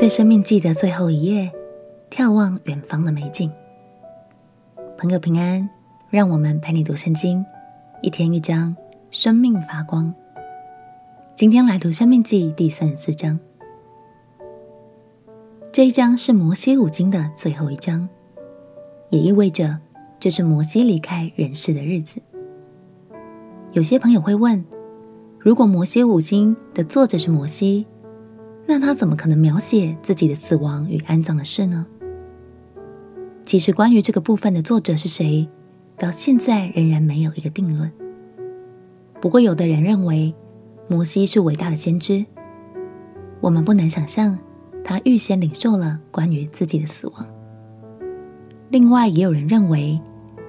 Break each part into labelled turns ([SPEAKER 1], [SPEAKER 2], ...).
[SPEAKER 1] 在生命记的最后一页，眺望远方的美景。朋友平安，让我们陪你读圣经，一天一章，生命发光。今天来读生命记第三十四章。这一章是摩西五经的最后一章，也意味着这是摩西离开人世的日子。有些朋友会问：如果摩西五经的作者是摩西，那他怎么可能描写自己的死亡与安葬的事呢？其实，关于这个部分的作者是谁，到现在仍然没有一个定论。不过，有的人认为摩西是伟大的先知，我们不难想象他预先领受了关于自己的死亡。另外，也有人认为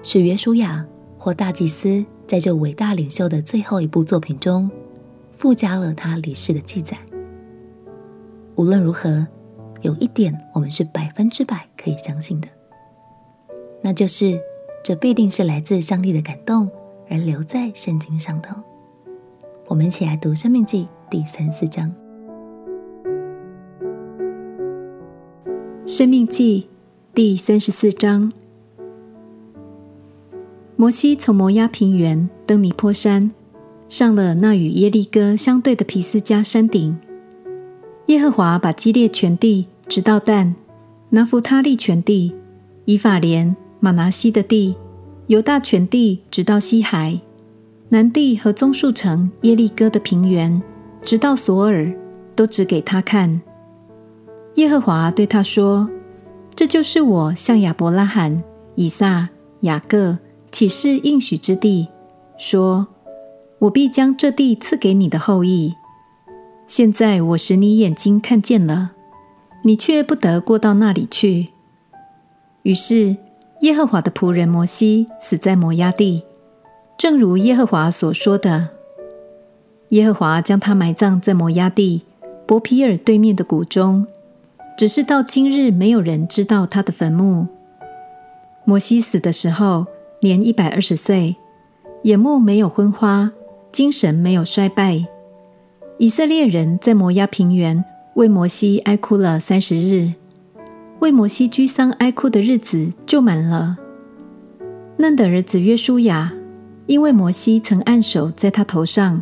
[SPEAKER 1] 是约书亚或大祭司。在这伟大领袖的最后一部作品中，附加了他离世的记载。无论如何，有一点我们是百分之百可以相信的，那就是这必定是来自上帝的感动而留在圣经上的。我们一起来读《生命记》第三四章，《
[SPEAKER 2] 生命记》第三十四章。摩西从摩押平原登尼坡山，上了那与耶利哥相对的皮斯加山顶。耶和华把基列全地直到但、拿弗他利全地、以法莲、玛拿西的地、犹大全地直到西海、南地和棕树城耶利哥的平原，直到索尔，都指给他看。耶和华对他说：“这就是我向亚伯拉罕、以撒、雅各。”起誓应许之地，说：“我必将这地赐给你的后裔。”现在我使你眼睛看见了，你却不得过到那里去。于是耶和华的仆人摩西死在摩押地，正如耶和华所说的。耶和华将他埋葬在摩押地伯皮尔对面的谷中，只是到今日没有人知道他的坟墓。摩西死的时候，年一百二十岁，眼目没有昏花，精神没有衰败。以色列人在摩押平原为摩西哀哭了三十日，为摩西居丧哀哭的日子就满了。嫩的儿子约书亚，因为摩西曾按手在他头上，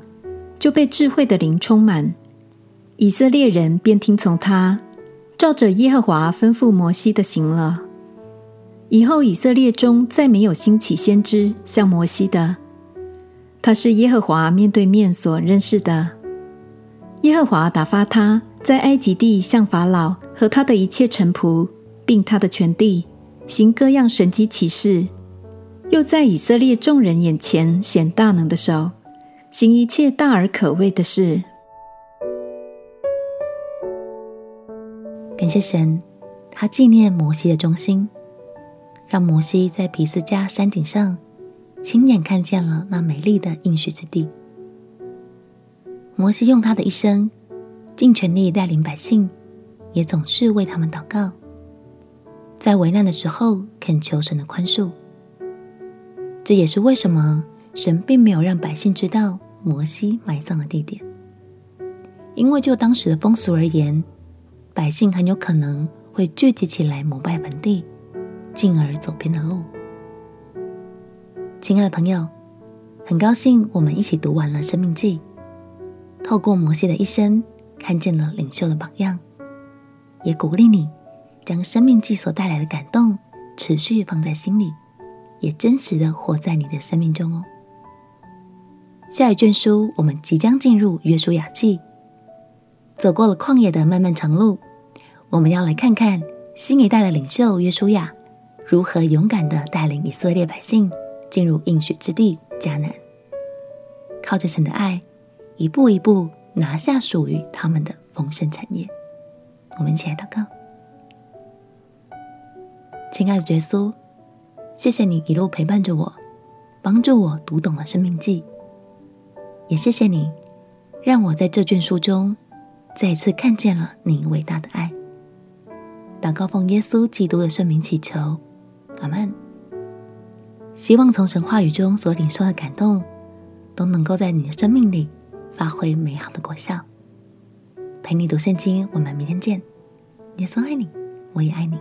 [SPEAKER 2] 就被智慧的灵充满。以色列人便听从他，照着耶和华吩咐摩西的行了。以后，以色列中再没有兴起先知像摩西的，他是耶和华面对面所认识的。耶和华打发他在埃及地向法老和他的一切臣仆，并他的全地行各样神迹奇事，又在以色列众人眼前显大能的手，行一切大而可畏的事。
[SPEAKER 1] 感谢神，他纪念摩西的忠心。让摩西在皮斯加山顶上亲眼看见了那美丽的应许之地。摩西用他的一生尽全力带领百姓，也总是为他们祷告，在危难的时候恳求神的宽恕。这也是为什么神并没有让百姓知道摩西埋葬的地点，因为就当时的风俗而言，百姓很有可能会聚集起来膜拜坟地。进而走偏的路。亲爱的朋友，很高兴我们一起读完了《生命记》，透过摩西的一生，看见了领袖的榜样，也鼓励你将《生命记》所带来的感动持续放在心里，也真实的活在你的生命中哦。下一卷书，我们即将进入《约书亚记》，走过了旷野的漫漫长路，我们要来看看新一代的领袖约书亚。如何勇敢的带领以色列百姓进入应许之地迦南，靠着神的爱，一步一步拿下属于他们的丰盛产业。我们一起来祷告：亲爱的耶稣，谢谢你一路陪伴着我，帮助我读懂了生命记，也谢谢你让我在这卷书中再次看见了你伟大的爱。祷告奉耶稣基督的圣名祈求。阿门，希望从神话语中所领受的感动，都能够在你的生命里发挥美好的果效。陪你读圣经，我们明天见。耶稣爱你，我也爱你。